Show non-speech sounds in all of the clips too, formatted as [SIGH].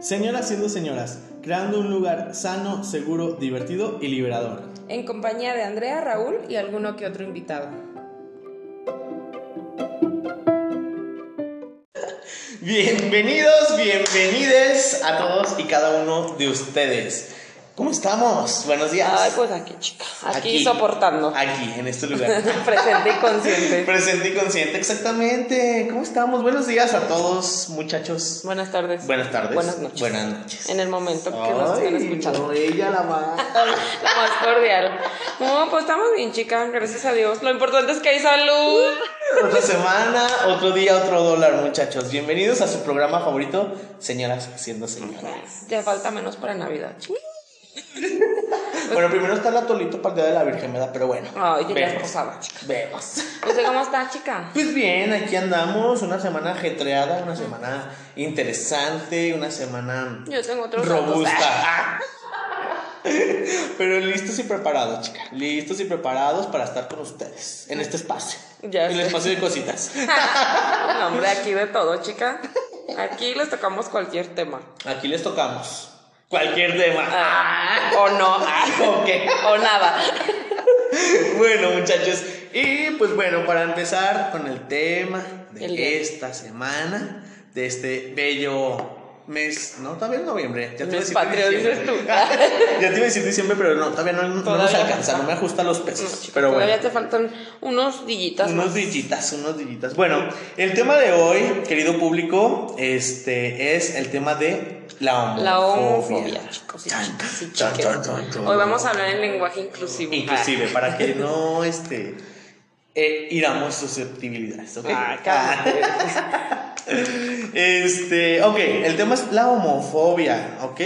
Señoras siendo señoras, creando un lugar sano, seguro, divertido y liberador. En compañía de Andrea, Raúl y alguno que otro invitado. Bienvenidos, bienvenides a todos y cada uno de ustedes. ¿Cómo estamos? Buenos días. Ay, pues aquí, chica. Aquí, soportando. Aquí, en este lugar. [LAUGHS] Presente y consciente. Presente y consciente, exactamente. ¿Cómo estamos? Buenos días a todos, muchachos. Buenas tardes. Buenas tardes. Buenas noches. Buenas noches. En el momento que nos estén escuchando. No, ella la más. [LAUGHS] La más cordial. No, pues estamos bien, chica. Gracias a Dios. Lo importante es que hay salud. [LAUGHS] Otra semana, otro día, otro dólar, muchachos. Bienvenidos a su programa favorito, Señoras siendo señoras. Ya falta menos para Navidad, chica. Bueno, primero está el atolito para el día de la Virgen, ¿verdad? Pero bueno. Ay, ya vemos. es posada, chica. Vemos. ¿Usted cómo está, chica? Pues bien, aquí andamos, una semana ajetreada, una semana interesante, una semana Yo tengo otros datos. robusta. [LAUGHS] Pero listos y preparados, chica. Listos y preparados para estar con ustedes en este espacio. Ya en el espacio de cositas. [LAUGHS] No, hombre, aquí de todo, chica. Aquí les tocamos cualquier tema. Aquí les tocamos cualquier tema. Ah, o no. [LAUGHS] ah, Ok. o nada. Bueno, muchachos, y pues bueno, para empezar con el tema de El esta semana, de este bello mes, no, todavía es noviembre, ya te iba a Mes decir dices tú. [LAUGHS] ya te iba a decir diciembre, pero no, todavía no, no nos alcanza, no. no me ajusta los pesos. No, pero todavía bueno. te faltan unos dillitas Unos más. dillitas, unos dillitas. Bueno, el tema de hoy, querido público, este es el tema de la homofobia. La homofobia, chicos y chicas y chiques. Hoy vamos a hablar en lenguaje inclusivo. Inclusive, para que no este, eh, iramos susceptibilidades, ¿ok? Ah. [LAUGHS] Este, ok, el tema es la homofobia, ¿ok?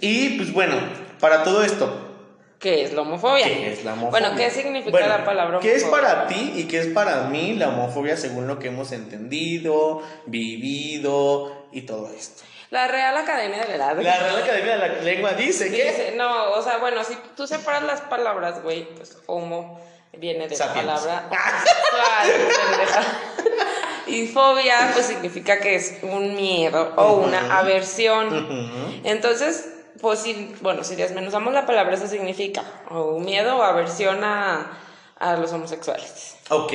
Y pues bueno, para todo esto, ¿Qué es la homofobia? ¿qué es la homofobia? Bueno, ¿qué significa Bueno, la palabra ¿Qué es homofobia? para ti y qué es para mí la homofobia según lo que hemos entendido, vivido y todo esto? La Real Academia de la Edad. La Real Academia de la Lengua dice que... Dice, no, o sea, bueno, si tú separas las palabras, güey, pues homo viene de Sapiens. la palabra pendeja. Y fobia, pues significa que es un miedo o una aversión. Entonces, pues si, bueno, si desmenuzamos la palabra, eso significa o miedo o aversión a, a los homosexuales. Ok.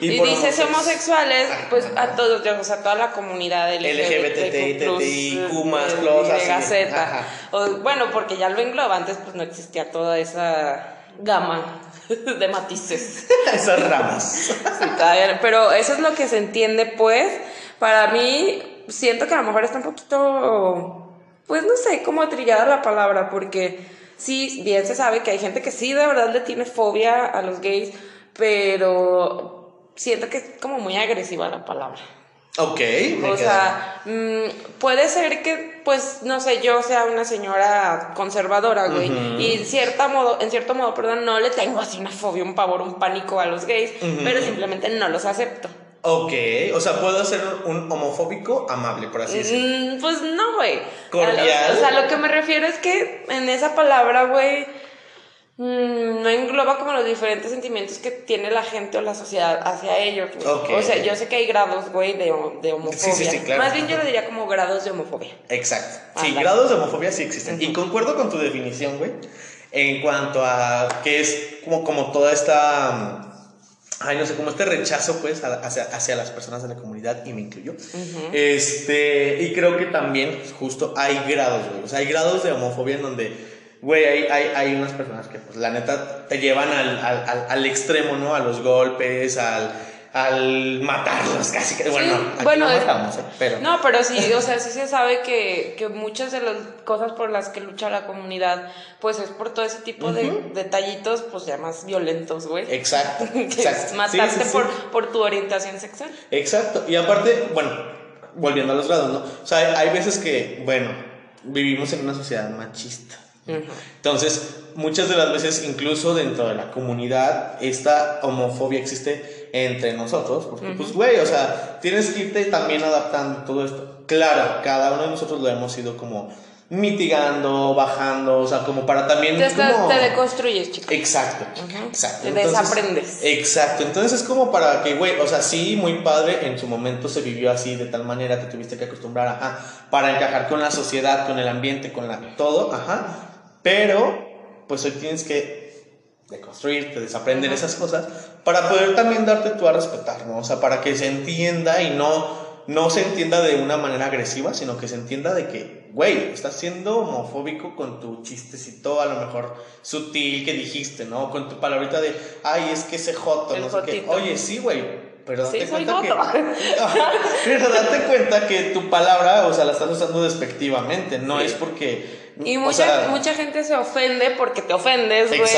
Y, por dices homosex- homosexuales, pues a todos, o sea, toda la comunidad LGBTQ+, más. YZ. Ajá. O, bueno, porque ya lo engloba, antes pues no existía toda esa gama [LAUGHS] de matices. [LAUGHS] Esas ramas. Pero eso es lo que se entiende, pues. Para mí, siento que a lo mejor está un poquito, pues no sé, como trillada la palabra, porque sí, bien se sabe que hay gente que sí de verdad le tiene fobia a los gays, pero siento que es como muy agresiva la palabra. Ok, me O queda. sea, mm, puede ser que, pues, no sé, yo sea una señora conservadora, güey, y cierta modo, en cierto modo, perdón, no le tengo así una fobia, un pavor, un pánico a los gays, pero simplemente no los acepto. Ok, o sea, puedo ser un homofóbico amable, por así decirlo. Mm, pues no, güey. Cordial. O sea, lo que me refiero es que en esa palabra, güey, mm, no engloba como los diferentes sentimientos que tiene la gente o la sociedad hacia ellos. güey. Ok. O sea, yo sé que hay grados, güey, de, de homofobia. Sí, sí, sí, claro. Más bien yo lo diría como grados de homofobia. Exacto. Sí, grados de homofobia sí existen. Y concuerdo con tu definición, güey, en cuanto a que es como, como toda esta. Ay, no sé, como este rechazo, pues, hacia, hacia las personas de la comunidad, y me incluyo. Este, y creo que también, justo, hay grados, güey. O sea, hay grados de homofobia en donde, güey, hay, hay, hay unas personas que, pues, la neta, te llevan al, al, al, al extremo, ¿no? A los golpes, al, al matarlos, casi. que- Bueno, Sí, aquí bueno, no matamos, ¿eh? Pero. No, pero sí, o sea, sí se sabe que, que muchas de las cosas por las que lucha la comunidad, pues es por todo ese tipo de detallitos, pues ya más violentos, güey. Exacto, [LAUGHS] exacto. matarte Sí, sí, sí. Por, por tu orientación sexual. Exacto. Y aparte, bueno, volviendo a los grados, ¿no? O sea, hay, hay veces que, bueno, vivimos en una sociedad machista. Entonces, muchas de las veces, incluso dentro de la comunidad, esta homofobia existe entre nosotros. Porque, pues, güey, o sea, tienes que irte también adaptando todo esto. Claro, cada uno de nosotros lo hemos ido como mitigando, bajando, o sea, como para también... Te, estás- como- te deconstruyes, chico. Exacto, exacto. Te desaprendes. Exacto, entonces es como para que, güey, o sea, sí, muy padre, en su momento se vivió así, de tal manera que tuviste que acostumbrar, ajá, para encajar con la sociedad, con el ambiente, con la, todo, ajá, pero, pues hoy tienes que deconstruirte, desaprender esas cosas, para poder también darte tú a respetar, ¿no? O sea, para que se entienda y no, no se entienda de una manera agresiva, sino que se entienda de que, güey, estás siendo homofóbico con tu chistecito a lo mejor sutil que dijiste, ¿no? Con tu palabrita de, ay, es que ese joto, El no sé qué. Oye, sí, güey, pero date Sí, cuenta que... [LAUGHS] pero date cuenta que tu palabra, o sea, la estás usando despectivamente, no Sí. es porque... Y mucha, sea, mucha gente se ofende porque te ofendes, güey,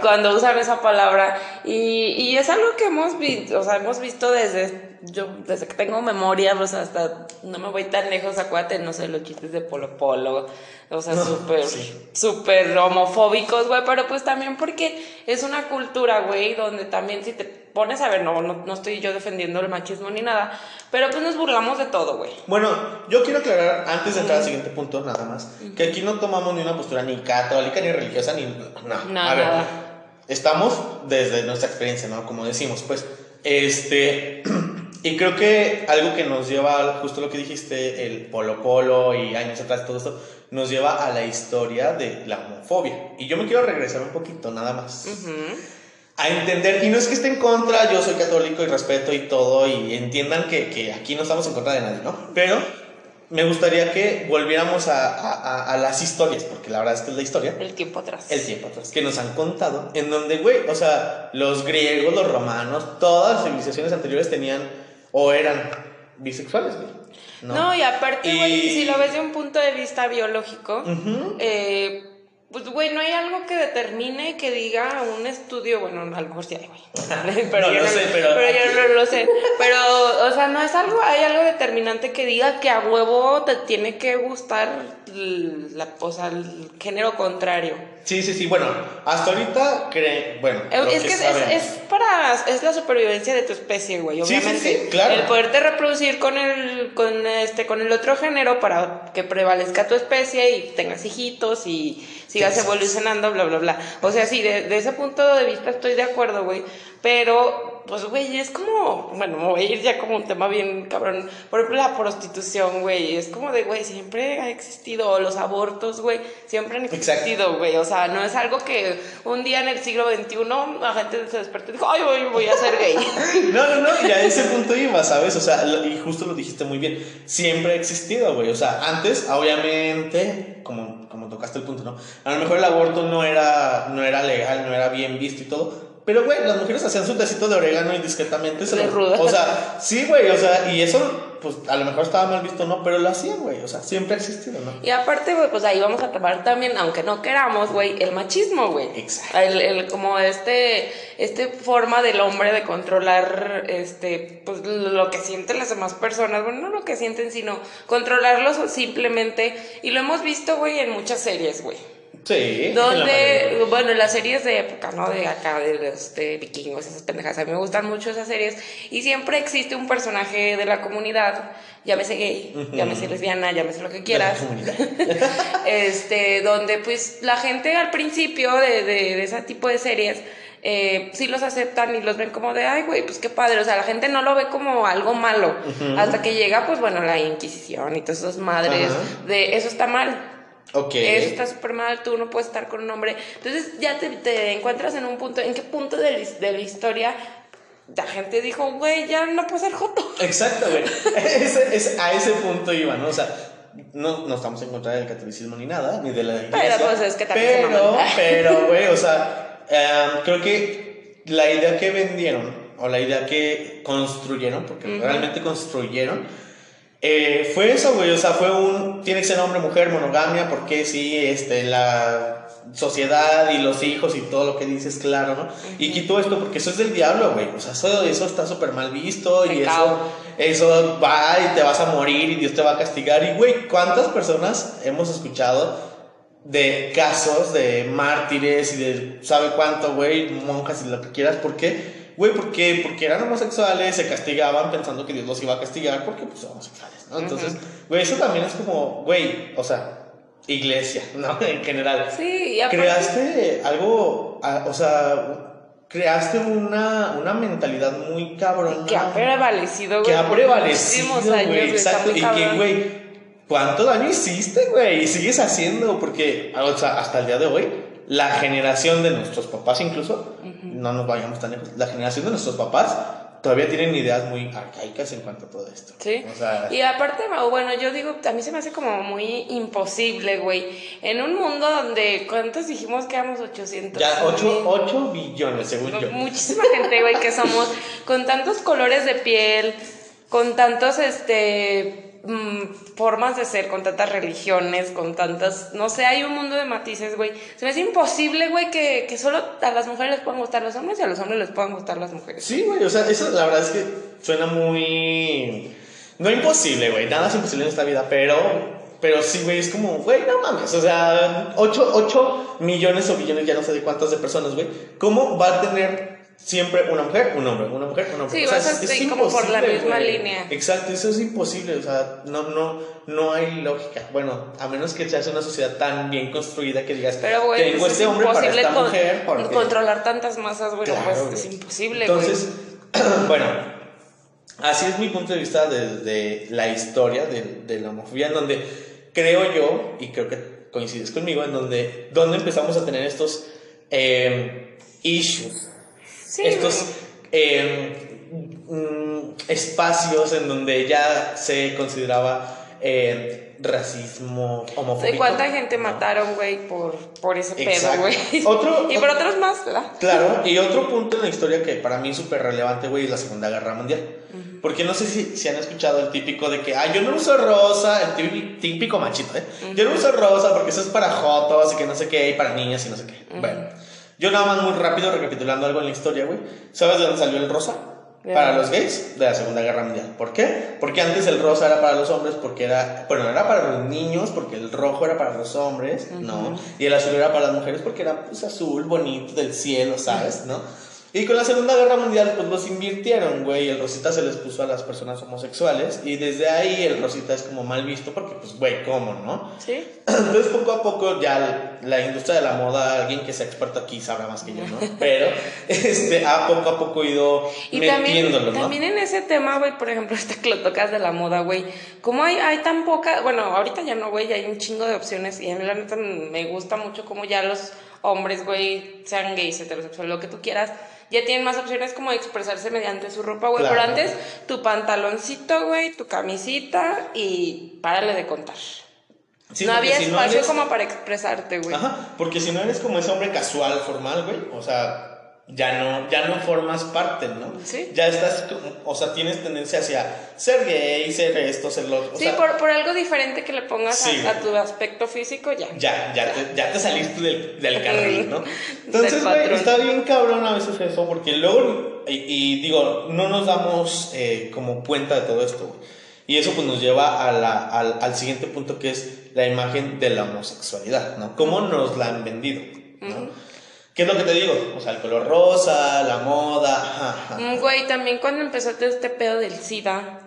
cuando usan esa palabra. Y, y es algo que hemos visto, o sea, hemos visto desde, yo, desde que tengo memoria, o sea, hasta, no me voy tan lejos, acuérdate, no sé, los chistes de Polo Polo, o sea, No, súper, sí. súper homofóbicos, güey, pero pues también porque es una cultura, güey, donde también si te pones a ver, no, no, no estoy yo defendiendo el machismo ni nada, pero pues nos burlamos de todo, güey. Bueno, yo quiero aclarar, antes de entrar al siguiente punto, nada más, que aquí no tomamos ni una postura ni católica, ni religiosa, ni... No, No, a ver, nada. estamos desde nuestra experiencia, ¿no? Como decimos, pues, este... [CLEARS THROAT] Y creo que algo que nos lleva, justo lo que dijiste, el polo polo y años atrás, todo esto, nos lleva a la historia de la homofobia. Y yo me quiero regresar un poquito, nada más. Ujú. A entender, y no es que esté en contra, yo soy católico y respeto y todo, y entiendan que, que aquí no estamos en contra de nadie, ¿no? Pero me gustaría que volviéramos a, a- las historias, porque la verdad es que es la historia, El tiempo atrás. el tiempo atrás, que nos han contado, en donde, güey, o sea, los griegos, los romanos, todas las civilizaciones anteriores tenían o eran bisexuales, güey. No, y aparte, güey, Y- si lo ves de un punto de vista biológico, eh, pues, güey, no hay algo que determine que diga un estudio, bueno, a lo mejor sí hay, güey. [LAUGHS] Pero No yo lo sé, pero yo no lo sé. Pero, o sea, no es algo, hay algo determinante que diga que a huevo te tiene que gustar la, o sea, el género contrario. Sí, sí, sí, bueno, hasta ahorita, cre- bueno, Eh, Es que es, para es la supervivencia de tu especie, güey, Sí, sí, obviamente. sí, claro. El poderte reproducir con el con este con el otro género para que prevalezca tu especie y tengas hijitos y sigas Sí. evolucionando, bla bla bla. O sea, sí, de, de ese punto de vista estoy de acuerdo, güey, pero pues güey, es como, bueno, me voy a ir ya como un tema bien cabrón. Por ejemplo, la prostitución, güey, es como de, güey, siempre ha existido, los abortos, güey, siempre han existido, güey. O sea, no es algo que un día en el siglo XXI la gente se despertó y dijo, ay, voy, voy a ser gay. [LAUGHS] No, no, no, y a ese punto iba, ¿sabes? O sea, y justo lo dijiste muy bien, siempre ha existido, güey. O sea, antes, obviamente, como, como tocaste el punto, ¿no? A lo mejor el aborto no era, no era legal, no era bien visto y todo. Pero, güey, las mujeres hacían su tecito de orégano y discretamente se lo... ruda. O sea, sí, güey, o sea, y eso, pues, a lo mejor estaba mal visto, ¿no? Pero lo hacían, güey, o sea, siempre ha existido, ¿no? Y aparte, güey, pues ahí vamos a tomar también, aunque no queramos, güey, el machismo, güey. Exacto. El, el- como este, este forma del hombre de controlar, este, pues lo que sienten las demás personas, bueno, no lo que sienten, sino controlarlos simplemente. Y lo hemos visto, güey, en muchas series, güey. Sí. la. Donde, bueno, las series de época, ¿no? De acá, de los de vikingos, esas pendejas. A mí me gustan mucho esas series. Y siempre existe un personaje de la comunidad, llámese gay, llámese lesbiana, llámese lo que quieras. [LAUGHS] Este, donde pues la gente al principio de, de, de ese tipo de series. Eh, sí los aceptan y los ven como de, ay, güey, pues qué padre. O sea, la gente no lo ve como algo malo. Hasta que llega, pues bueno, la Inquisición y todas esas madres de eso está mal. Ok. Eso está súper mal, tú no puedes estar con un hombre. Entonces ya te, te encuentras en un punto, ¿en qué punto de de la historia la gente dijo, güey, ya no puedo ser joto? Exacto, güey. [LAUGHS] [LAUGHS] Ese- ese- a ese punto iba, ¿no? O sea, no, no estamos en contra del catolicismo ni nada, ni de la iglesia. pues, es que también Pero, [LAUGHS] pero, güey, o sea, em, creo que la idea que vendieron, o la idea que construyeron, porque realmente construyeron, eh, fue eso, güey. O sea, fue un. Tiene que ser hombre, mujer, monogamia, porque sí, este, la sociedad y los hijos y todo lo que dices, claro, ¿no? Y quitó esto porque eso es del diablo, güey. O sea, eso, eso está súper mal visto y eso, eso va y te vas a morir y Dios te va a castigar. Y, güey, ¿cuántas personas hemos escuchado de casos de mártires y de sabe cuánto, güey, monjas y lo que quieras? ¿Por qué? Güey, porque, porque eran homosexuales, se castigaban pensando que Dios los iba a castigar porque pues son homosexuales, ¿no? Entonces, güey, eso también es como, güey, o sea, iglesia, [LAUGHS] ¿no? En general. Sí, y aparte- Creaste algo, o sea, creaste una, una mentalidad muy cabrona. Que ha prevalecido, güey. que ha prevalecido, güey, exacto. Y que, güey, ¿cuánto daño hiciste, güey? Y sigues haciendo, porque, o sea, hasta el día de hoy, la generación de nuestros papás incluso, no nos vayamos tan lejos, la generación de nuestros papás todavía tienen ideas muy arcaicas en cuanto a todo esto. Sí. O sea, Y aparte, bueno, yo digo, a mí se me hace como muy imposible, güey. En un mundo donde, ¿cuántos dijimos que éramos 800? ya 8, mil? 8 billones, según yo. Muchísima gente, güey, que somos [LAUGHS] con tantos colores de piel, con tantos, este, mm, formas de ser, con tantas religiones, con tantas, no sé, hay un mundo de matices, güey. Se me hace imposible, güey, que, que solo a las mujeres les puedan gustar los hombres y a los hombres les puedan gustar las mujeres. Sí, güey, o sea, eso la verdad es que suena muy... No imposible, güey, nada es imposible en esta vida, pero... Pero sí, güey, es como, güey, no mames, o sea, 8, millones o billones, ya no sé de cuántas de personas, güey. ¿Cómo va a tener siempre una mujer, un hombre, una mujer, un hombre? Sí, o sea, vas a es, es como por la misma güey. línea. Exacto, eso es imposible, o sea, no, no, no hay lógica. Bueno, a menos que seas una sociedad tan bien construida que digas, Pero, güey, tengo pues este es hombre para imposible esta con- mujer. porque- controlar tantas masas, güey, no, Claro, pues, es imposible, güey. Entonces, [CLEARS THROAT] bueno, así es mi punto de vista de, de la historia de, de la homofobia, en donde creo yo, y creo que coincides conmigo, en donde, donde empezamos a tener estos eh, issues, Sí, estos eh, mm, espacios en donde ya se consideraba eh, racismo homofóbico. ¿De cuánta gente ¿no? mataron, güey, por, por ese pedo, güey? [LAUGHS] Y por otros más, ¿verdad? Claro, y otro punto en la historia que para mí es súper relevante, güey, es la Segunda Guerra Mundial. Porque no sé si, si han escuchado el típico de que, ah, yo no uso rosa, el típico, típico machito, ¿eh? Yo no uso rosa porque eso es para jotos y que no sé qué, y para niñas y no sé qué. Bueno, yo nada más muy rápido recapitulando algo en la historia, güey. ¿Sabes de dónde salió el rosa? Para los gays de la Segunda Guerra Mundial. ¿Por qué? Porque antes el rosa era para los hombres, porque era, bueno, era para los niños, porque el rojo era para los hombres, ¿no? Y el azul era para las mujeres porque era pues azul, bonito, del cielo, ¿sabes? ¿No? Y con la Segunda Guerra Mundial, pues los invirtieron, güey. El rosita se les puso a las personas homosexuales. Y desde ahí el rosita es como mal visto porque, pues, güey, ¿cómo, no? Sí. Entonces, poco a poco, ya la industria de la moda, alguien que sea experto aquí sabrá más que yo, ¿no? Pero, [LAUGHS] este, ha poco a poco ido Y también, metiéndolo, ¿no? también en ese tema, güey, por ejemplo, [LAUGHS] este que lo tocas de la moda, güey, como hay, hay tan poca, bueno, ahorita ya no, güey, ya hay un chingo de opciones y a mí la neta me gusta mucho como ya los hombres, güey, sean gays, heterosexuales, lo que tú quieras, ya tienen más opciones como de expresarse mediante su ropa, güey, Claro. pero antes tu pantaloncito, güey, tu camisita y párale de contar. Sí, no había si espacio eres- como para expresarte, güey. Ajá, porque si no eres como ese hombre casual, formal, güey, o sea, ya no, ya no formas parte, ¿no? Sí. Ya estás, o sea, tienes tendencia hacia ser gay, ser esto, ser lo otro. Sí, sea, por, por algo diferente que le pongas a- Sí, a, güey. tu aspecto físico, ya. Ya, ya te, ya te saliste del, del carril, ¿no? [LAUGHS] Entonces, güey, está bien cabrón a veces eso, porque luego, y, y digo, no nos damos eh, como cuenta de todo esto, güey. Y eso pues nos lleva a la- al, al siguiente punto que es la imagen de la homosexualidad, ¿no? ¿Cómo nos la han vendido? ¿Qué es lo que te digo? O sea, el color rosa, la moda. Mm, Güey, también cuando empezó todo este pedo del SIDA,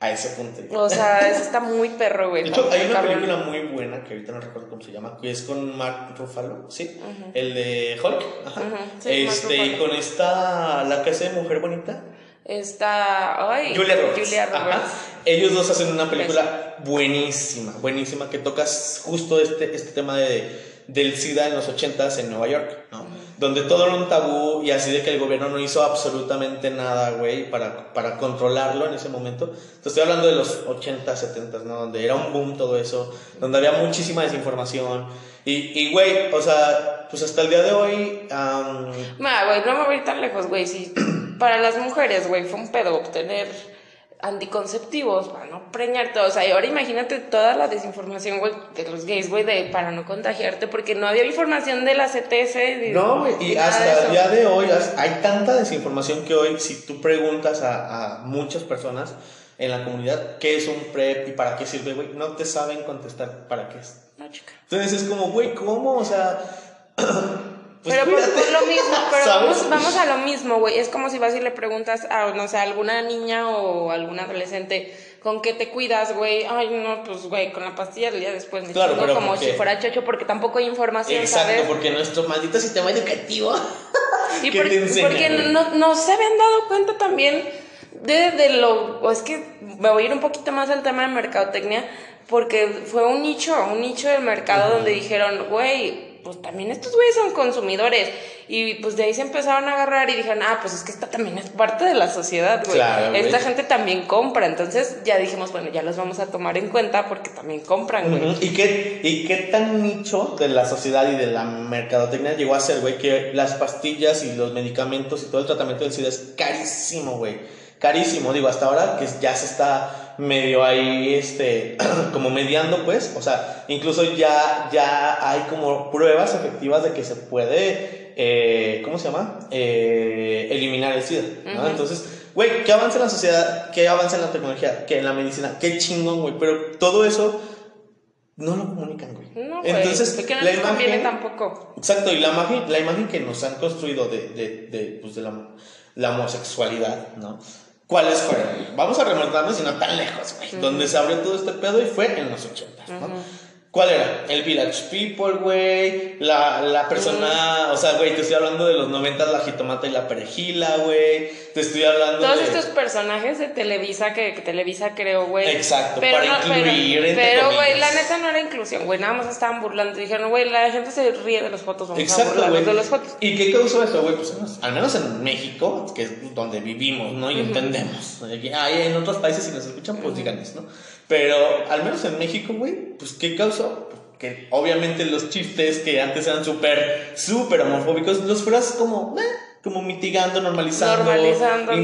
a ese punto. o sea, eso está muy perro, güey. De hecho, hay una cabrón. película muy buena que ahorita no recuerdo cómo se llama, que es con Mark Ruffalo, ¿sí? El de Hulk. Ajá. Sí, este, y con esta, la que hace Mujer Bonita. Está. Ay, Julia Roberts. Julia Ajá. Roberts. Ellos dos hacen una película buenísima, buenísima, que tocas justo este, este tema de, del SIDA en los 80s en Nueva York, ¿no? Donde todo era un tabú y así de que el gobierno no hizo absolutamente nada, güey, para, para controlarlo en ese momento. Te estoy hablando de los 80s, 70s, ¿no? Donde era un boom todo eso, donde había muchísima desinformación. Y, y güey, o sea, pues hasta el día de hoy... am, Ma, güey, no me voy a ir tan lejos, güey. Si para las mujeres, güey, fue un pedo obtener anticonceptivos para no preñarte. O sea, y ahora imagínate toda la desinformación, güey, de los gays, güey, de para no contagiarte, porque no había información de la CTS. No, güey, y hasta el día de hoy hay tanta desinformación que hoy, si tú preguntas a, a muchas personas en la comunidad qué es un PrEP y para qué sirve, güey, no te saben contestar para qué es. No, chica. Entonces es como, güey, ¿cómo? O sea, [CLEARS THROAT] Pues pero por, lo mismo, [LAUGHS] pero vamos, vamos a lo mismo, güey. Es como si vas y le preguntas a, no sé, a alguna niña o algún adolescente, ¿con qué te cuidas, güey? Ay, no, pues, güey, con la pastilla del día después. Me Claro, pero como porque- si fuera chocho, porque tampoco hay información, Exacto, ¿sabes? porque nuestro maldito sistema educativo. Y [LAUGHS] ¿Qué por- te enseña, porque no, no se habían dado cuenta también de, de lo. O es que me voy a ir un poquito más al tema de mercadotecnia, porque fue un nicho, un nicho del mercado donde dijeron, güey, pues también estos güeyes son consumidores. Y pues de ahí se empezaron a agarrar y dijeron, ah, pues es que esta también es parte de la sociedad, güey. Claro, güey. Esta gente también compra. Entonces ya dijimos, bueno, ya los vamos a tomar en cuenta porque también compran, güey. ¿Y qué, ¿Y qué tan nicho de la sociedad y de la mercadotecnia llegó a ser, güey? Que las pastillas y los medicamentos y todo el tratamiento del SIDA es carísimo, güey. Carísimo, digo, hasta ahora que ya se está medio ahí, este, [CLEARS THROAT] como mediando, pues, o sea, incluso ya, ya hay como pruebas efectivas de que se puede, eh, ¿cómo se llama? Eh, eliminar el SIDA, ¿no? Entonces, güey, ¿qué avanza en la sociedad? ¿Qué avanza en la tecnología? ¿Qué en la medicina? Qué chingón, güey, pero todo eso no lo comunican, güey. No, güey. Entonces, es que no la imagen, tampoco. exacto, y la imagen, la imagen que nos han construido de, de, de, pues, de la, la homosexualidad, ¿no? ¿Cuáles fueron? Vamos a remontarnos y no tan lejos, güey. Donde se abrió todo este pedo y fue en los 80, ¿no? ¿Cuál era? El Village People, güey. La, la persona, o sea, güey, te estoy hablando de los 90, la jitomata y la perejila, güey. Te estoy hablando Todos de... estos personajes de Televisa que, que Televisa creó, güey. Exacto, para incluir, Pero, pero, güey, la neta no era inclusión, güey. Nada más estaban burlando. Dijeron, güey, la gente se ríe de los fotos, vamos a Exacto, burlarnos güey. de los fotos. ¿Y qué causó eso, güey? Pues al menos en México, que es donde vivimos, ¿no? Y entendemos. Aquí- Hay en otros países, si nos escuchan, pues díganos, ¿no? Pero al menos en México, güey, pues ¿qué causó? Que obviamente los chistes que antes eran súper, súper homofóbicos, los fueras como, eh, como mitigando, normalizando,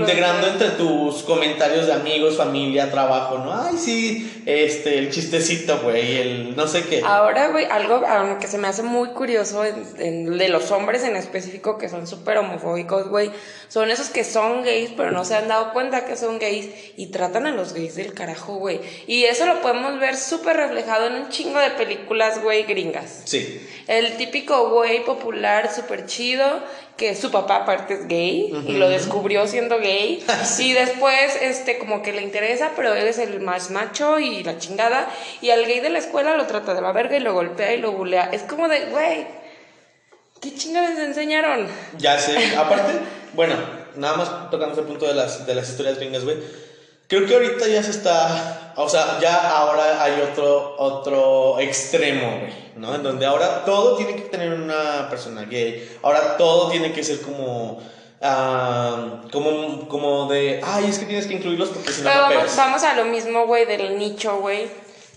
integrando entre tus comentarios de amigos, familia, trabajo, ¿no? Ay, sí, este, el chistecito, güey, el no sé qué. Ahora, güey, algo que se me hace muy curioso en- en- de los hombres en específico que son súper homofóbicos, güey, son esos que son gays, pero no se han dado cuenta que son gays y tratan a los gays del carajo, güey. Y eso lo podemos ver súper reflejado en un chingo de películas, güey, gringas. Sí. El típico güey popular, súper chido, que su papá aparte es gay y lo descubrió siendo gay. [LAUGHS] y después, este, como que le interesa, pero él es el más macho y la chingada. Y al gay de la escuela lo trata de la verga y lo golpea y lo bulea. Es como de, güey, ¿qué chingados les enseñaron? Ya sé, aparte, bueno, nada más tocando ese punto de las, de las historias gringas, güey. Creo que ahorita ya se está, o sea, ya ahora hay otro, otro extremo, güey, ¿no? En donde ahora todo tiene que tener una persona gay, ahora todo tiene que ser como, ah, como, como de, ay, es que tienes que incluirlos porque si no, vamos, vamos a lo mismo, güey, del nicho, güey,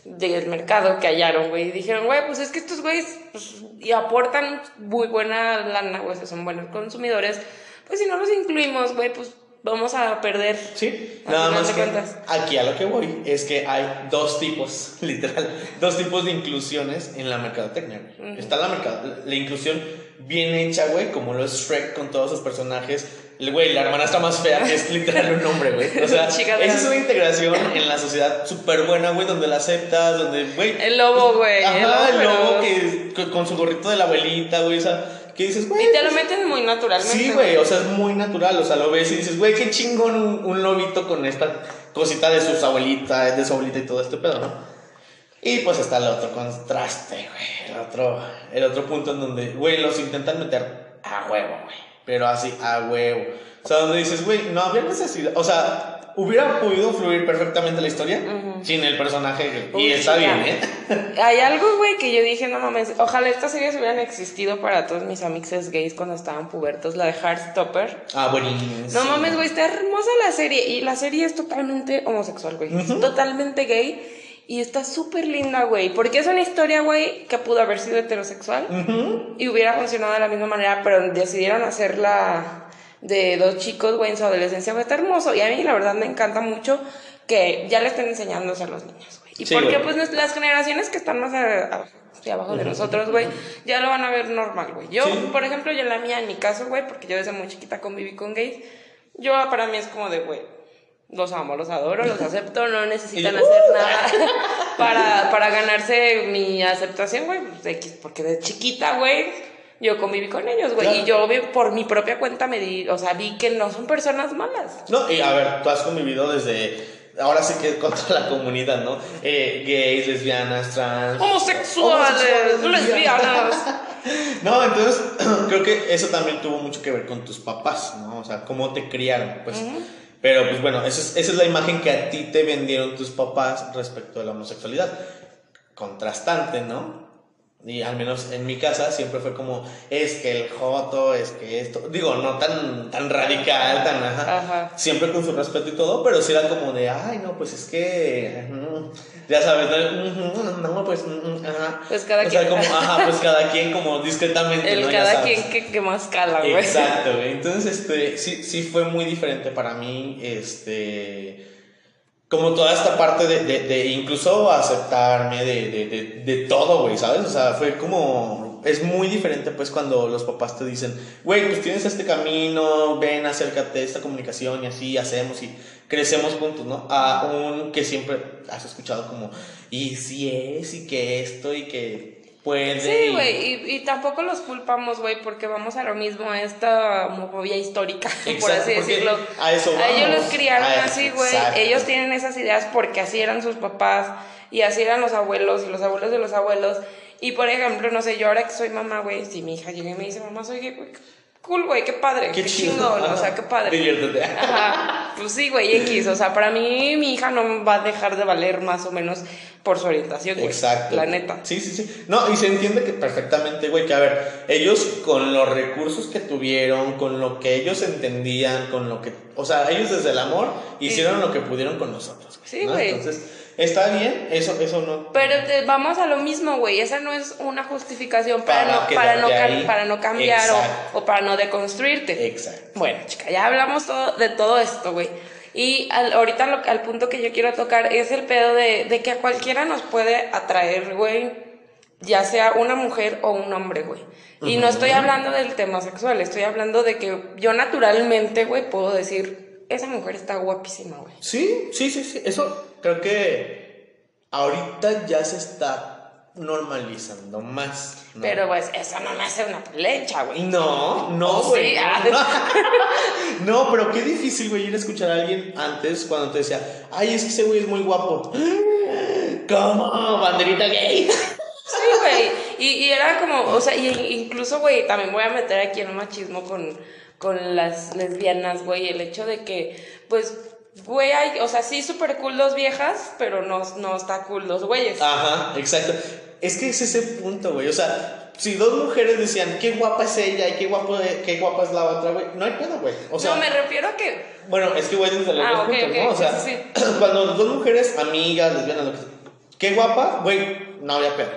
del mercado que hallaron, güey. Y dijeron, güey, pues es que estos güeyes pues, y aportan muy buena lana, güey, o sea, son buenos consumidores. Pues si no los incluimos, güey, pues vamos a perder. Sí, nada más de que cuentas. aquí a lo que voy es que hay dos tipos, [LAUGHS] literal, dos tipos de inclusiones en la mercadotecnia. güey. Está la, mercado, la inclusión bien hecha, güey, como lo es Shrek con todos sus personajes. El Güey, la hermanastra más fea, que es [LAUGHS] literal un hombre, güey. O sea, [LAUGHS] esa es una integración en la sociedad súper buena, güey, donde la aceptas, donde, güey. El lobo, güey. Ajá, el pero- lobo que, con su gorrito de la abuelita, güey, o sea, que dices, güey. Y te lo meten muy naturalmente. Sí, güey, o sea, es muy natural, o sea, lo ves y dices, güey, qué chingón un, un lobito con esta cosita de sus abuelitas, de su abuelita y todo este pedo, ¿no? Y pues está el otro contraste, güey, el otro, el otro punto en donde, güey, los intentan meter a huevo, güey, pero así, a huevo. O sea, donde dices, güey, no había necesidad, o sea, hubiera podido fluir perfectamente la historia sin el personaje, güey, y Uy, está bien. ¿eh? [LAUGHS] Hay algo, güey, que yo dije, no mames, ojalá estas series hubieran existido para todos mis amixes gays cuando estaban pubertos, la de Heartstopper. Ah, buenísimo. No mames, güey, está hermosa la serie. Y la serie es totalmente homosexual, güey. Es totalmente gay. Y está súper linda, güey. Porque es una historia, güey, que pudo haber sido heterosexual. Y hubiera funcionado de la misma manera, pero decidieron hacerla de dos chicos, güey, en su adolescencia. Güey, está hermoso. Y a mí, la verdad, me encanta mucho que ya le estén enseñando a los niños, güey. Y Sí, porque, güey. pues, las generaciones que están más a- a- hacia abajo de nosotros, güey, ya lo van a ver normal, güey. Yo, Sí. por ejemplo, yo en la mía, en mi caso, güey, porque yo desde muy chiquita conviví con gays, yo para mí es como de, güey, los amo, los adoro, los acepto, no necesitan [LAUGHS] Y- hacer nada [LAUGHS] para, para ganarse mi aceptación, güey, pues, X, porque de chiquita, güey, yo conviví con ellos, güey. Y yo por mi propia cuenta me di, o sea, vi que no son personas malas. No, y a ver, tú has convivido desde ahora sí que [LAUGHS] con toda la comunidad, ¿no? Eh, gays, lesbianas, trans. Homosexuales, lesbianas. [LAUGHS] no, entonces [CLEARS THROAT] creo que eso también tuvo mucho que ver con tus papás, ¿no? O sea, cómo te criaron, pues. Pero pues bueno, esa es, esa es la imagen que a ti te vendieron tus papás respecto a la homosexualidad. Contrastante, ¿no? Y al menos en mi casa siempre fue como, es que el joto, es que esto. Digo, no tan, tan radical, tan. Ajá, Siempre con su respeto y todo, pero sí era como de, ay, no, pues es que. ya sabes, no, pues. Ajá. Pues cada o quien. Sea, como, ajá, pues cada quien como discretamente. El cada quien que, que, más cala, güey. Exacto. Entonces, este, sí, sí fue muy diferente para mí, este como toda esta parte de, de, de incluso aceptarme de, de, de todo, güey, ¿sabes? O sea, fue como, es muy diferente pues cuando los papás te dicen, güey, pues tienes este camino, ven, acércate, esta comunicación y así hacemos y crecemos juntos, ¿no? A un que siempre has escuchado como, y si es, y que esto, y que puede. Sí, güey, y, tampoco los culpamos, güey, porque vamos a lo mismo, esta homofobia histórica, [LAUGHS] por así decirlo. A eso vamos. ellos los criaron así, güey. Ellos tienen esas ideas porque así eran sus papás y así eran los abuelos y los abuelos de los abuelos. Y por ejemplo, no sé, yo ahora que soy mamá, güey, si mi hija llega y me dice, mamá, soy gay, güey, cool, güey, qué padre, qué, chido, o sea, qué padre. Diviértete. Ajá, pues sí, güey, X, o sea, para mí mi hija no va a dejar de valer más o menos por su orientación, güey. Exacto. La neta. Sí, sí, sí. No, y se entiende que perfectamente, güey, que a ver, ellos con los recursos que tuvieron, con lo que ellos entendían, con lo que, o sea, ellos desde el amor hicieron lo que pudieron con nosotros. Sí, güey. Entonces, Está bien, eso, eso no. Pero vamos a lo mismo, güey. Esa no es una justificación para, no, para, no, para no cambiar o, o, para no deconstruirte. Exacto. Bueno, chica, ya hablamos todo, de todo esto, güey. Y al, ahorita lo, al punto que yo quiero tocar es el pedo de, de que a cualquiera nos puede atraer, güey, ya sea una mujer o un hombre, güey. Y no estoy hablando del tema sexual, estoy hablando de que yo naturalmente, güey, puedo decir, esa mujer está guapísima, güey. Sí, sí, sí, sí. Eso creo que ahorita ya se está normalizando más. Pero pues eso no me hace una lecha, güey. No, no, güey. [LAUGHS] no, pero qué difícil, güey, ir a escuchar a alguien antes cuando te decía, ay, es que ese güey es muy guapo. [GASPS] ¿Cómo? Banderita gay. Sí, güey. Y, y, era como, o sea, y incluso, güey, también voy a meter aquí en un machismo con, con las lesbianas, güey, el hecho de que, pues, güey, hay, o sea, sí, súper cool dos viejas, pero no, no está cool dos güeyes. Ajá, exacto. Es que es ese punto, güey. O sea, si dos mujeres decían, qué guapa es ella y qué, guapo, qué guapa es la otra, güey, no hay pedo, güey. O sea, no, me refiero a que. Bueno, es que voy desde los ah, dos puntos, ¿no? O sea, sí, sí. [CLEARS THROAT] cuando dos mujeres, amigas, lesbianas, lo que sea, qué guapa, güey, no había pedo.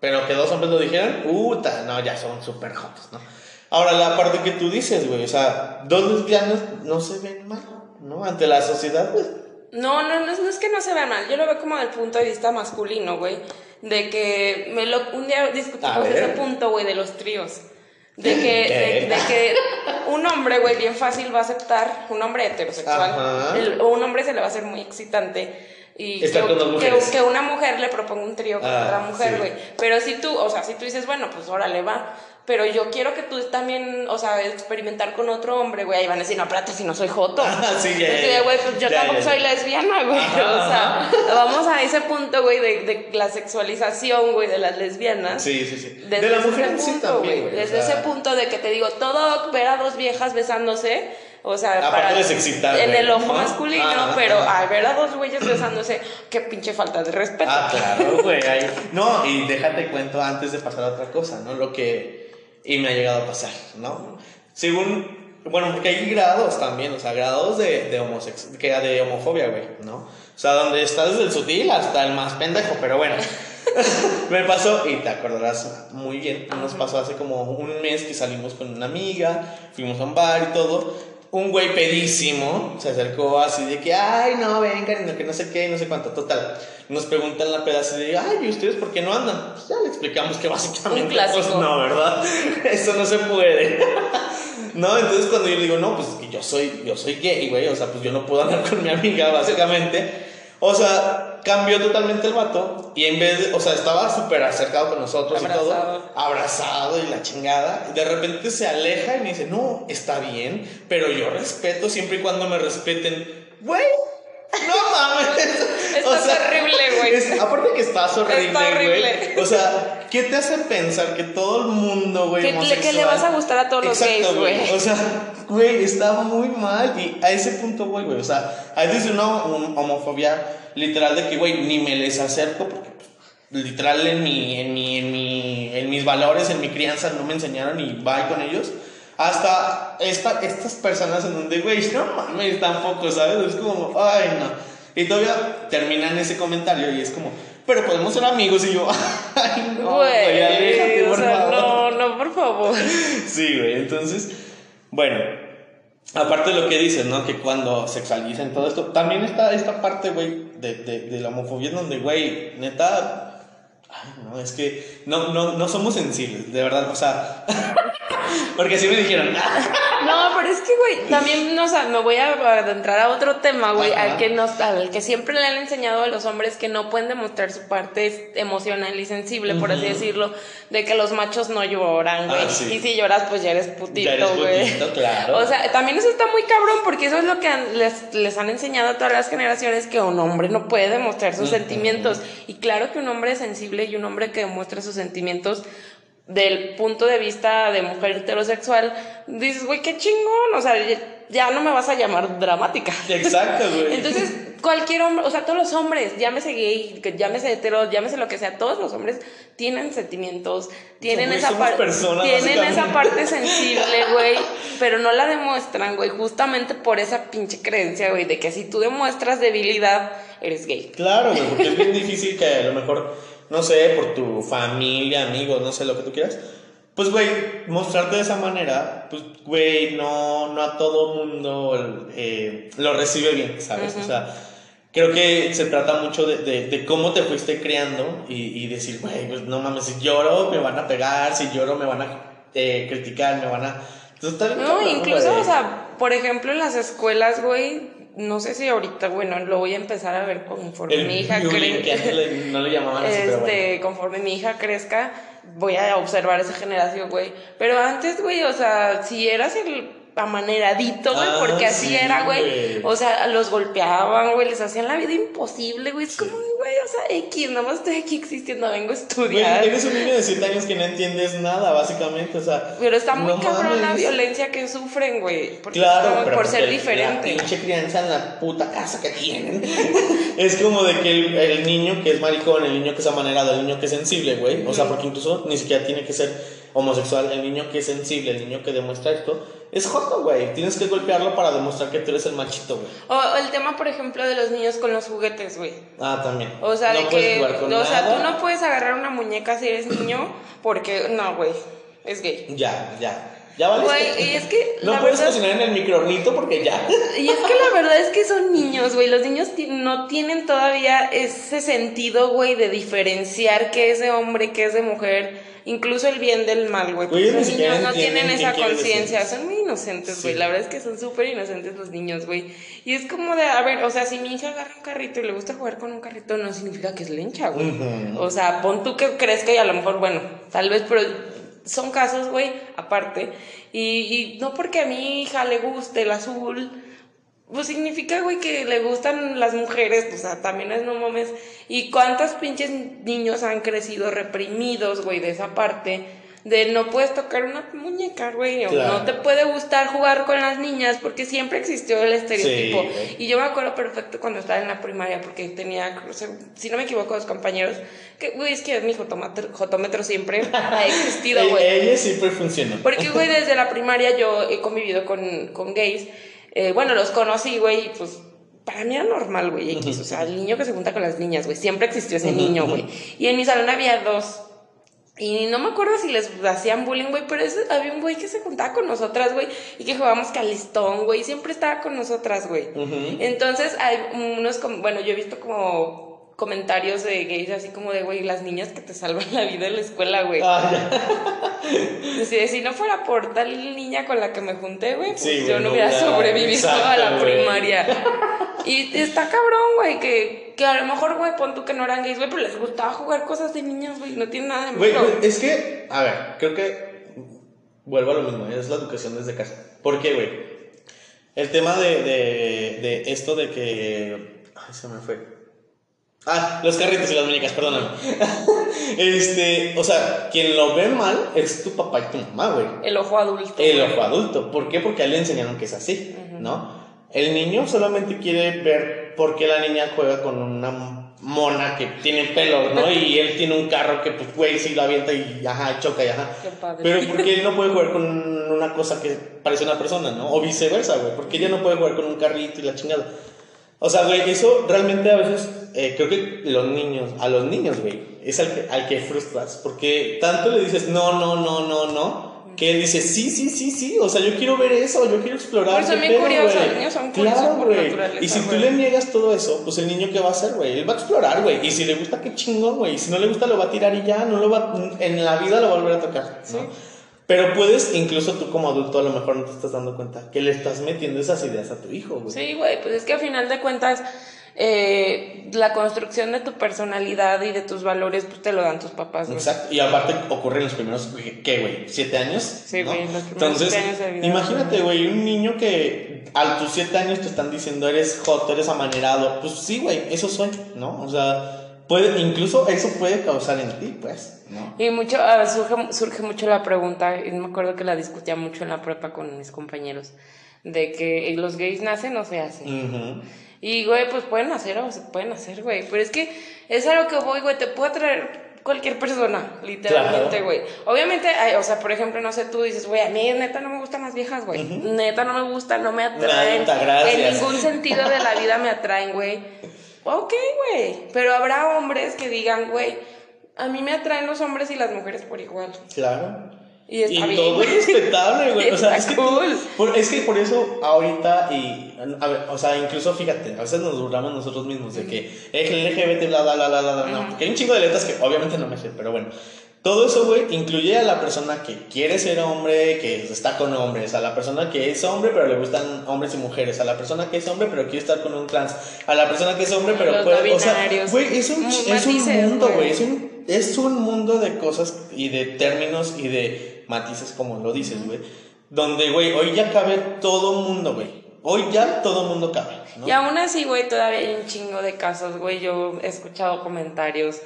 Pero que dos hombres lo dijeran, puta, no, ya son súper jotos, ¿no? Ahora, la parte que tú dices, güey, o sea, dos lesbianas no se ven mal. ¿No? Ante la sociedad, pues. No, no, no, es que no se vea mal. Yo lo veo como del punto de vista masculino, güey. De que me lo, un día discutimos ese punto, güey, de los tríos. De que, [LAUGHS] de, que un hombre, güey, bien fácil va a aceptar, un hombre heterosexual, o un hombre se le va a hacer muy excitante. Y que, que, una mujer le proponga un trío con ah, otra mujer, güey. Pero si tú, o sea, si tú dices, bueno, pues órale, va pero yo quiero que tú también, o sea, experimentar con otro hombre, güey. Ahí van a decir, no, espérate, si no soy joto. [LAUGHS] Ah, sí, ya, güey, pues yo tampoco soy lesbiana, güey. [LAUGHS] o sea, vamos a ese punto, güey, de, de, la sexualización, güey, de las lesbianas. Sí, sí, sí. de la mujer sí también, güey. Desde ese punto de que te digo, todo ver a dos viejas besándose o sea, para, en el ojo masculino, pero al ver a dos güeyes besándose, qué pinche falta de respeto. Ah, claro, güey. [LAUGHS] No, y déjate cuento antes de pasar a otra cosa, ¿no? Lo que. Y me ha llegado a pasar, ¿no? Según. Bueno, porque hay grados también, o sea, grados de, de, homosex que, de homofobia, güey, ¿no? O sea, donde está desde el sutil hasta el más pendejo, pero bueno. [LAUGHS] me pasó, y te acordarás muy bien, nos pasó hace como un mes que salimos con una amiga, fuimos a un bar y todo, un güey pedísimo se acercó así de que, ay, no, vengan, que no sé qué, no sé cuánto, total. Nos preguntan la pedazo de, ay, ¿y ustedes por qué no andan? Pues ya le explicamos que básicamente, pues no, ¿verdad? [LAUGHS] Eso no se puede. [LAUGHS] no, entonces cuando yo le digo, no, pues que yo soy, yo soy gay, güey, o sea, pues yo no puedo andar con mi amiga, básicamente. O sea, cambió totalmente el vato y en vez de, o sea, estaba súper acercado con nosotros y todo, Abrazado. abrazado y la chingada. y De repente se aleja y me dice, no, está bien, pero yo respeto siempre y cuando me respeten. Güey, no mames. Estás horrible, güey. es- aparte que estás horrible, Está horrible. güey. O sea, ¿qué te hace pensar que todo el mundo, güey, Que le- que le vas a gustar a todos los gays, güey. O sea, güey, está muy mal. Y a ese punto, güey, güey. O sea, hay desde una hom- homofobia literal de que, güey, ni me les acerco porque, pues, literal, en, mi, en, mi, en, mi, en mis valores, en mi crianza, no me enseñaron y bye con ellos. Hasta esta, estas personas en donde, güey, no mames, tampoco, ¿sabes? Es como, ay, no. Y todavía terminan ese comentario y es como, pero podemos ser amigos. Y yo, [LAUGHS] ay, no, güey, aléjate, Güey, o por sea, favor. no, no, por favor. [LAUGHS] Sí, güey. Entonces, bueno, aparte de lo que dices, ¿no? Que cuando sexualizan todo esto, también está esta parte, güey, de, de, de la homofobia en donde, güey, neta. [LAUGHS] No, es que no, no, no somos sensibles, de verdad, o sea. [LAUGHS] porque así me dijeron. [LAUGHS] No, pero es que, güey, también, no, o sea, me voy a adentrar a otro tema, güey, al que nos, al que siempre le han enseñado a los hombres que no pueden demostrar su parte emocional y sensible, por así decirlo, de que los machos no lloran, güey. Ah, sí. Y si lloras, pues ya eres putito, güey. claro. O sea, también eso está muy cabrón, porque eso es lo que han- les, les han enseñado a todas las generaciones, que un hombre no puede demostrar sus sentimientos. Y claro que un hombre sensible y un hombre que demuestra sus sentimientos del punto de vista de mujer heterosexual, dices, güey, qué chingón, o sea, ya, no me vas a llamar dramática. Exacto, güey. [LAUGHS] Entonces, cualquier hombre, o sea, todos los hombres, llámese gay, llámese hetero, llámese lo que sea, todos los hombres tienen sentimientos, tienen esa somos parte, personas, tienen esa parte [LAUGHS] sensible, güey, pero no la demuestran, güey, justamente por esa pinche creencia, güey, de que si tú demuestras debilidad, eres gay. Claro, güey, porque es bien [LAUGHS] difícil que a lo mejor, no sé, por tu familia, amigos, no sé, lo que tú quieras, pues, güey, mostrarte de esa manera, pues, güey, no, no a todo mundo eh, lo recibe bien, ¿sabes? O sea, creo que se trata mucho de, de, de cómo te fuiste creando y, y decir, güey, pues, no mames, si lloro me van a pegar, si lloro me van a eh, criticar, me van a... Entonces, No, cabrón, incluso, o sea, por ejemplo, en las escuelas, güey, no sé si ahorita, bueno, lo voy a empezar a ver conforme El mi hija bullying, que antes crezca. no le llamaban así, pero bueno. Este, conforme mi hija crezca, voy a observar esa generación, güey. Pero antes, güey, o sea, si eras el amaneradito, güey, Ah, porque así sí, era, güey. O sea, los golpeaban, güey, les hacían la vida imposible, güey. Es como, güey, o sea, X, nada más estoy aquí existiendo, vengo a Güey, estudiar. eres un niño de 7 años que no entiendes nada, básicamente, o sea... Pero está muy no cabrón la violencia que sufren, güey. Claro, como pero por ser diferente. La pinche crianza en la puta casa que tienen. [LAUGHS] es como de que el, el niño que es maricón, el niño que es amanerado, el niño que es sensible, güey. O sea, porque incluso ni siquiera tiene que ser homosexual. El niño que es sensible, el niño que demuestra esto, es joto, güey. Tienes que golpearlo para demostrar que tú eres el machito, güey. O, el tema, por ejemplo, de los niños con los juguetes, güey. Ah, también. O sea, no de que. jugar con o sea, tú no puedes agarrar una muñeca si eres niño, porque. No, güey. Es gay. Ya, ya. Ya vale. Güey, y es que [LAUGHS] No puedes verdad- cocinar en el microornito porque ya. [LAUGHS] Y es que la verdad es que son niños, güey. Los niños no tienen todavía ese sentido, güey, de diferenciar qué es de hombre, qué es de mujer. Incluso el bien del mal, güey. Los niños no tienen esa conciencia. Son muy inocentes, güey. Sí. La verdad es que son súper inocentes los niños, güey. Y es como de, a ver, o sea, si mi hija agarra un carrito y le gusta jugar con un carrito, no significa que es lencha, güey. O sea, pon tú que crezca y a lo mejor, bueno, tal vez, pero son casos, güey, aparte. Y, no porque a mi hija le guste el azul, pues significa, güey, que le gustan las mujeres, o sea, también es no mames. Y cuántos pinches niños han crecido reprimidos, güey, de esa parte. De no puedes tocar una muñeca, güey, Claro. no te puede gustar jugar con las niñas, porque siempre existió el estereotipo. Sí. Y yo me acuerdo perfecto cuando estaba en la primaria, porque tenía, o sea, si no me equivoco, dos compañeros, que, güey, es que mi jotómetro, jotómetro siempre ha existido, [LAUGHS] güey. Ella siempre funcionó. Porque, güey, desde la primaria yo he convivido con, con gays. Eh, bueno, los conocí, güey, y pues para mí era normal, güey, X. O sea, el niño que se junta con las niñas, güey. Siempre existió ese niño, güey. Y en mi salón había dos. Y no me acuerdo si les hacían bullying, güey, pero ese- había un güey que se juntaba con nosotras, güey, y que jugábamos calistón, güey, y siempre estaba con nosotras, güey. Entonces, hay unos, com- bueno, yo he visto como comentarios de gays así como de, güey, las niñas que te salvan la vida en la escuela, güey. Ah, [LAUGHS] si no fuera por tal niña con la que me junté, güey, pues Sí, yo no no hubiera sobrevivido exacto, a la primaria. Y está cabrón, güey, que, que a lo mejor, güey, pon tú que no eran gays, güey, pero les gustaba jugar cosas de niños, güey, no tiene nada de malo. güey, es que, a ver, creo que vuelvo a lo mismo, es la educación desde casa. ¿Por qué, güey? El tema de, de, de esto de que. Ay, se me fue. Ah, los carritos y las muñecas, perdóname. [LAUGHS] este, o sea, quien lo ve mal es tu papá y tu mamá, güey. El ojo adulto. El ojo adulto. ¿Por qué? Porque a él le enseñaron que es así, ¿no? El niño solamente quiere ver por qué la niña juega con una mona que tiene pelo, ¿no? [LAUGHS] Y él tiene un carro que, pues, güey, sí lo avienta y ajá, choca y ajá. Qué padre. Pero [LAUGHS] porque él no puede jugar con una cosa que parece una persona, ¿no? O viceversa, güey. Porque ella no puede jugar con un carrito y la chingada. O sea, güey, eso realmente a veces eh, creo que los niños, a los niños, güey, es al que, al que frustras. Porque tanto le dices no, no, no, no, no, que él dice sí, sí, sí, sí. O sea, yo quiero ver eso, yo quiero explorar. Pues son bien curiosos, los niños son curiosos Claro, güey. Y si tú le niegas todo eso, pues el niño, ¿qué va a hacer, güey? Él va a explorar, güey. Y si le gusta, qué chingón, güey. Y si no le gusta, lo va a tirar y ya, no lo va, en la vida lo va a volver a tocar, ¿no? Pero puedes, incluso tú como adulto, a lo mejor no te estás dando cuenta que le estás metiendo esas ideas a tu hijo, güey. Sí, güey, pues es que a final de cuentas eh, la construcción de tu personalidad y de tus valores pues te lo dan tus papás, güey. Exacto. Y aparte ocurre en los primeros, ¿qué, güey? ¿Siete años? Sí, güey, los primeros Entonces, siete años de vida. imagínate, güey, un niño que a tus siete años te están diciendo eres hot, eres amanerado. Pues sí, güey, eso soy, ¿no? O sea, puede, incluso eso puede causar en ti, pues, ¿no? Y mucho, ah, surge, surge mucho la pregunta, y me acuerdo que la discutía mucho en la prepa con mis compañeros, de que los gays nacen o se hacen. Y, güey, pues pueden nacer o se pueden hacer, güey. Pero es que es a lo que voy, güey. Te puede traer cualquier persona, literalmente, Claro. güey. Obviamente, hay- o sea, por ejemplo, no sé, tú dices, güey, a mí neta no me gustan las viejas, güey. Neta no me gustan, no me atraen. Neta. En ningún sentido de la vida me atraen, güey. Ok, güey. Pero habrá hombres que digan, güey, a mí me atraen los hombres y las mujeres por igual. Claro. Y está bien, todo es respetable, güey. O sea, es Está que, cool. por, es que por eso ahorita y a ver, o sea, incluso fíjate, a veces nos burlamos nosotros mismos de que LGBT bla bla bla bla bla, bla, no, porque hay un chingo de letras que obviamente no me sé, pero bueno. Todo eso, güey, incluye a la persona que quiere ser hombre, que está con hombres, a la persona que es hombre pero le gustan hombres y mujeres, a la persona que es hombre pero quiere estar con un trans, a la persona que es hombre pero Los puede, o sea, güey, es un, es un matices, mundo, güey. güey, es un es un mundo de cosas y de términos y de matices, como lo dices, güey. Donde, güey, hoy ya cabe todo mundo, güey. Hoy ya todo mundo cabe, ¿no? Y aún así, güey, todavía hay un chingo de casos, güey. Yo he escuchado comentarios.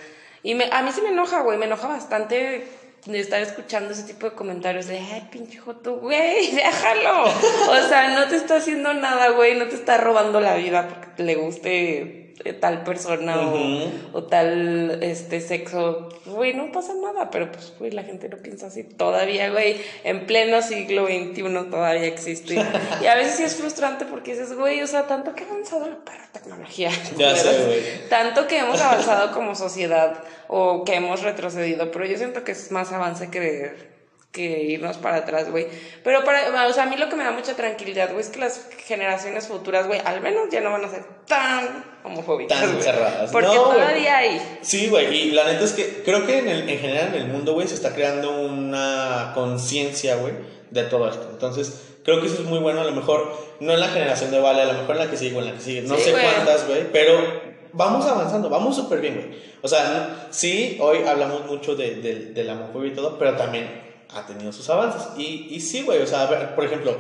Y me, a mí sí me enoja, güey. Me enoja bastante de estar escuchando ese tipo de comentarios de, ay, pinche joto, güey, [LAUGHS] déjalo. o sea, no te está haciendo nada, güey. No te está robando la vida porque le guste tal persona o- o, tal este sexo. Güey, no pasa nada. Pero pues, güey, la gente no piensa así todavía, güey. En pleno siglo XXI todavía existe. [LAUGHS] Y a veces sí es frustrante porque dices, güey, o sea, tanto que ha avanzado la tecnología. Ya sé, ¿verdad? güey. Tanto que hemos avanzado como sociedad o que hemos retrocedido, pero yo siento que es más avance que, que irnos para atrás, güey. Pero para, o sea, a mí lo que me da mucha tranquilidad, güey, es que las generaciones futuras, güey, al menos ya no van a ser tan homofóbicas. Tan cerradas. Porque No, todavía hay. Sí, güey, y la neta es que creo que en, el, en general en el mundo, güey, se está creando una conciencia, güey, de todo esto. Entonces, creo que eso es muy bueno, a lo mejor, no en la generación de Vale, a lo mejor en la que sigue o en la que sigue, no Sí, sé cuántas, güey, pero vamos avanzando, vamos súper bien, güey. O sea, sí, hoy hablamos mucho de, de, de la homofobia y todo, pero también ha tenido sus avances. Y, y sí, güey, o sea, a ver, por ejemplo,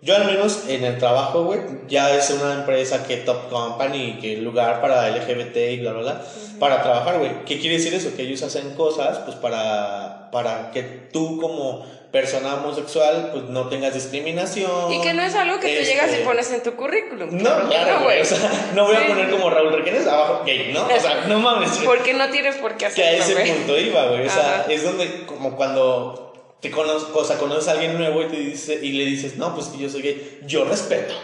yo al menos en el trabajo, güey, ya es una empresa que top company, que lugar para LGBT y bla, bla, bla, para trabajar, güey. ¿Qué quiere decir eso? Que ellos hacen cosas, pues, para, para que tú como persona homosexual, pues, no tengas discriminación. Y que no es algo que tú este, llegas y pones en tu currículum. No, claro, güey, o sea, no voy a Sí. poner como Raúl Requenes abajo gay, ¿no? O sea, no mames. Porque no tienes por qué Que a hacerlo, ese güey. punto iba, güey. O sea, Ajá. es donde, como cuando conoces, o sea, conoces a alguien nuevo y, te dice, y le dices, no, pues que yo soy gay. Yo respeto.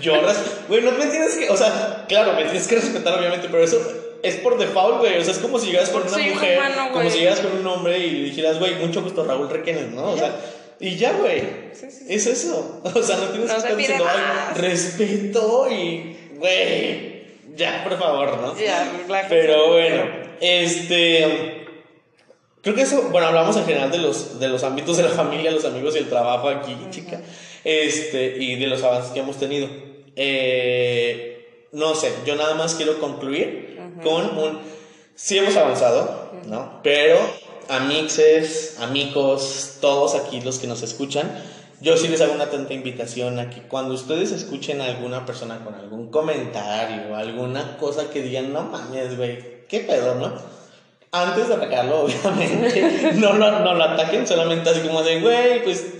Yo respeto. Güey, no me tienes que, o sea, claro, me tienes que respetar, obviamente, pero eso es por default, güey. O sea, es como si llegas con una un mujer, humano, como si llegas con un hombre y le dijeras, güey, mucho gusto, Raúl Requenes, ¿no? O sea, y ya, güey. Sí, sí, sí. Es eso. [LAUGHS] O sea, no tienes No que estar diciendo, más. respeto y, güey, ya, por favor, ¿no? Ya. Pero bueno, este. Creo que eso, bueno, hablamos en general de los, de los ámbitos de la familia, los amigos y el trabajo aquí, chica. Este, y de los avances que hemos tenido. Eh, no sé, yo nada más quiero concluir con un, sí hemos avanzado, ¿no? Pero amixes, amigos, todos aquí los que nos escuchan, yo sí les hago una tanta invitación a que cuando ustedes escuchen a alguna persona con algún comentario, alguna cosa que digan, no mames, güey, qué pedo, ¿no? Antes de atacarlo, [LAUGHS] obviamente, no lo, no lo ataquen solamente así como de, güey, pues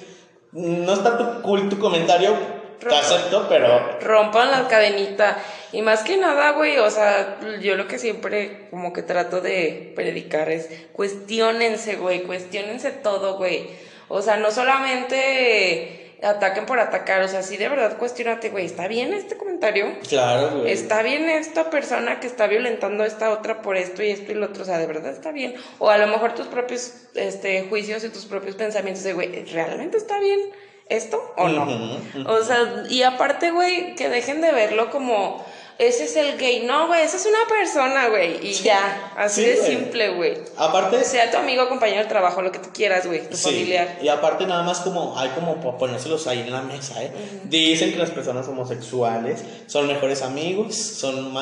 no está tu cool tu comentario, te acepto, pero... Rompan la cadenita. Y más que nada, güey, o sea, yo lo que siempre como que trato de predicar es cuestionense, güey, cuestionense todo, güey. O sea, no solamente ataquen por atacar, o sea, sí de verdad cuestionate, güey, ¿está bien este comentario? Claro, güey. ¿Está bien esta persona que está violentando a esta otra por esto y esto y lo otro? O sea, ¿de verdad está bien? O a lo mejor tus propios este, juicios y tus propios pensamientos de, güey, ¿realmente está bien esto o no? O sea, y aparte, güey, que dejen de verlo como ese es el gay. No, güey, esa es una persona, güey. Y ya, así de simple, güey. Aparte. Sea tu amigo, compañero de trabajo, lo que tú quieras, güey, tu familiar. Y aparte, nada más como, hay como para ponérselos ahí en la mesa, ¿eh? Dicen que las personas homosexuales son mejores amigos, son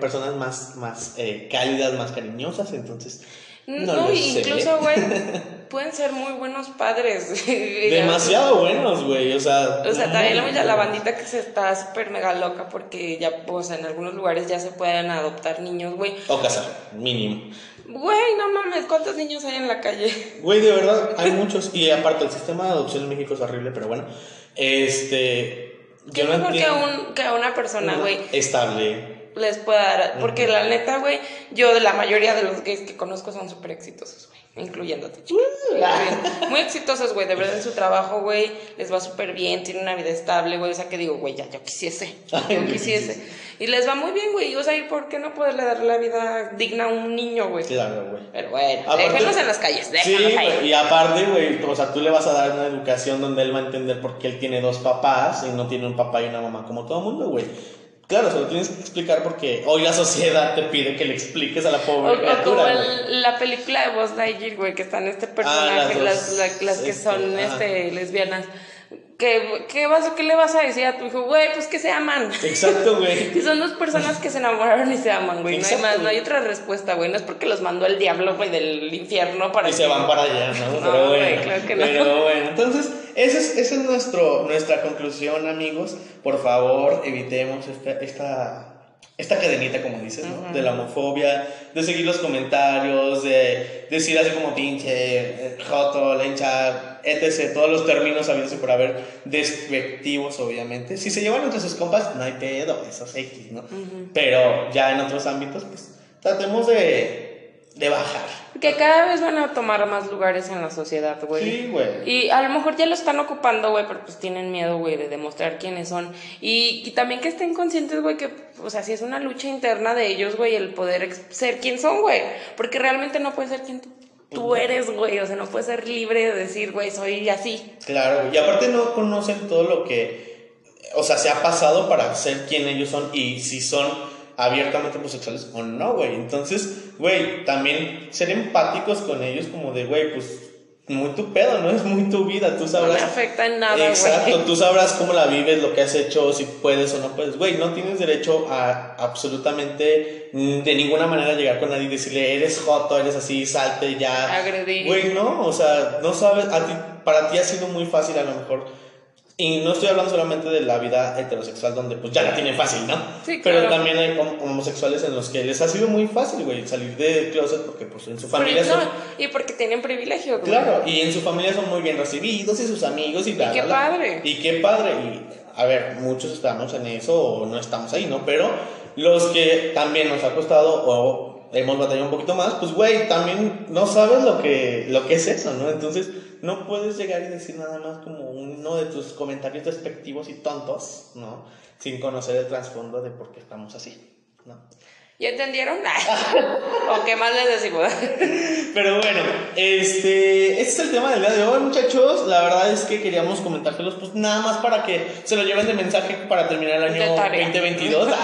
personas más, más eh, cálidas, más cariñosas, entonces. No, incluso, güey, [LAUGHS] pueden ser muy buenos padres. [LAUGHS] Demasiado buenos, güey, o sea. O sea, también la, la bandita que se está súper mega loca porque ya, o sea, en algunos lugares ya se pueden adoptar niños, güey. O casar, mínimo. Güey, no mames, ¿cuántos niños hay en la calle? [LAUGHS] Güey, de verdad, hay muchos. Y aparte, el sistema de adopción en México es horrible, pero bueno. Este. ¿Qué mejor que, un, que una persona, güey? Estable les pueda dar. Porque la neta, güey, yo la mayoría de los gays que conozco son súper exitosos, güey, incluyéndote. Uh, muy exitosos, güey, de verdad en su trabajo, güey, les va súper bien, tienen una vida estable, güey, o sea que digo, güey, ya, yo quisiese, yo quisiese. Y les va muy bien, güey, o sea, ¿y por qué no poderle dar la vida digna a un niño, güey? Claro, güey. Pero bueno, déjenlos en las calles, déjenlos sí, ahí. Y aparte, güey, o sea, tú le vas a dar una educación donde él va a entender por qué él tiene dos papás y no tiene un papá y una mamá como todo mundo, güey. Claro, se lo tienes que explicar porque hoy la sociedad te pide que le expliques a la pobre o, criatura. O como la película de Buzz Lightyear, güey, que están este ah, personaje, las, las, que son este, lesbianas. ¿Qué, qué, vas, ¿Qué le vas a decir a tu hijo? Güey, pues que se aman. Exacto, güey. [LAUGHS] y son dos personas que se enamoraron y se aman, güey. No hay más, no hay otra respuesta, güey. No es porque los mandó el diablo, güey, del infierno para. Y se van para allá, ¿no? Pero bueno. claro que no. Pero bueno, entonces, esa es, esa es nuestro, nuestra conclusión, amigos. Por favor, evitemos esta, esta esta cadenita, como dices, ¿no? De la homofobia, de seguir los comentarios, de decir así como pinche, eh, joto, lencha, etc. Todos los términos habidos por haber despectivos, obviamente. Si se llevan entre sus compas, no hay pedo, eso es X, ¿no? Pero ya en otros ámbitos, pues tratemos de de bajar. Que cada vez van a tomar más lugares en la sociedad, güey. Sí, güey. Y a lo mejor ya lo están ocupando, güey, pero pues tienen miedo, güey, de demostrar quiénes son. Y, también que estén conscientes, güey, que, o sea, si es una lucha interna de ellos, güey, el poder ser quien son, güey. Porque realmente no puedes ser quien tú, eres, güey. O sea, no puedes ser libre de decir, güey, soy así. Claro, y aparte no conocen todo lo que, o sea, se ha pasado para ser quien ellos son y si son abiertamente homosexuales o no, güey. Entonces, güey, también ser empáticos con ellos como de, güey, pues muy tu pedo, ¿no? [LAUGHS] Es muy tu vida, tú sabrás. No me afecta en nada. Exacto, tú sabrás cómo la vives, lo que has hecho, si puedes o no puedes. Güey, no tienes derecho a absolutamente de ninguna manera llegar con nadie y decirle, eres joto, eres así, salte ya. Agredir. Güey, no, o sea, no sabes, a ti, para ti ha sido muy fácil a lo mejor y no estoy hablando solamente de la vida heterosexual donde pues ya la tienen fácil, ¿no? Sí, claro. Pero también hay homosexuales en los que les ha sido muy fácil, güey, salir de closet porque pues en su familia son... y porque tienen privilegio, güey. Claro, y en su familia son muy bien recibidos y sus amigos y bla, Y qué padre. Y qué padre. Y a ver, muchos estamos en eso o no estamos ahí, ¿no? Pero los que también nos ha costado o hemos batallado un poquito más, pues güey, también no sabes lo que, lo que es eso, ¿no? Entonces no puedes llegar y decir nada más como uno de tus comentarios despectivos y tontos, ¿no? Sin conocer el trasfondo de por qué estamos así, ¿no? ¿Ya entendieron? [LAUGHS] ¿O qué más les decimos? [LAUGHS] Pero bueno, este, este es el tema del día de hoy, muchachos. La verdad es que queríamos comentárselos, pues nada más para que se lo lleven de mensaje para terminar el año 2022. [LAUGHS]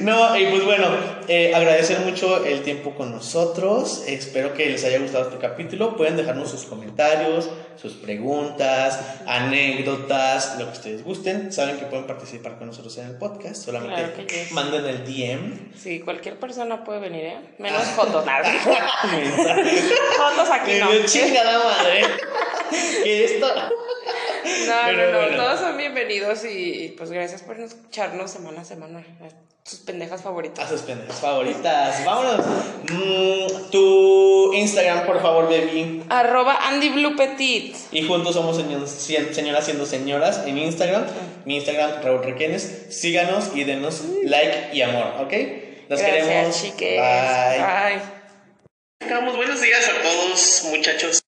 No, y pues bueno, eh, agradecer mucho el tiempo con nosotros. Espero que les haya gustado este capítulo. Pueden dejarnos sus comentarios, sus preguntas, anécdotas, lo que ustedes gusten. Saben que pueden participar con nosotros en el podcast. Solamente Claro manden el DM. Sí, cualquier persona puede venir, ¿eh? Menos fotos, nada. [LAUGHS] fotos aquí no. Me dio chingada madre. Que esto. No, Pero no, no, bueno. todos son bienvenidos y, y, pues gracias por escucharnos semana a semana. Sus pendejas A favoritas. sus pendejas favoritas. Vámonos. Mm, tu Instagram, por favor, baby. Arroba Andy Blue Petit. Y juntos somos señoras siendo señoras en Instagram. Mi Instagram, Raúl Requenes. Síganos y denos like y amor, ¿ok? Los Gracias, queremos. chiques. Bye. Bye. Buenos días a todos, muchachos.